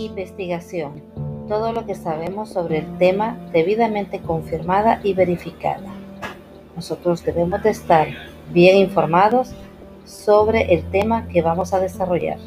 Investigación. Todo lo que sabemos sobre el tema debidamente confirmada y verificada. Nosotros debemos de estar bien informados sobre el tema que vamos a desarrollar.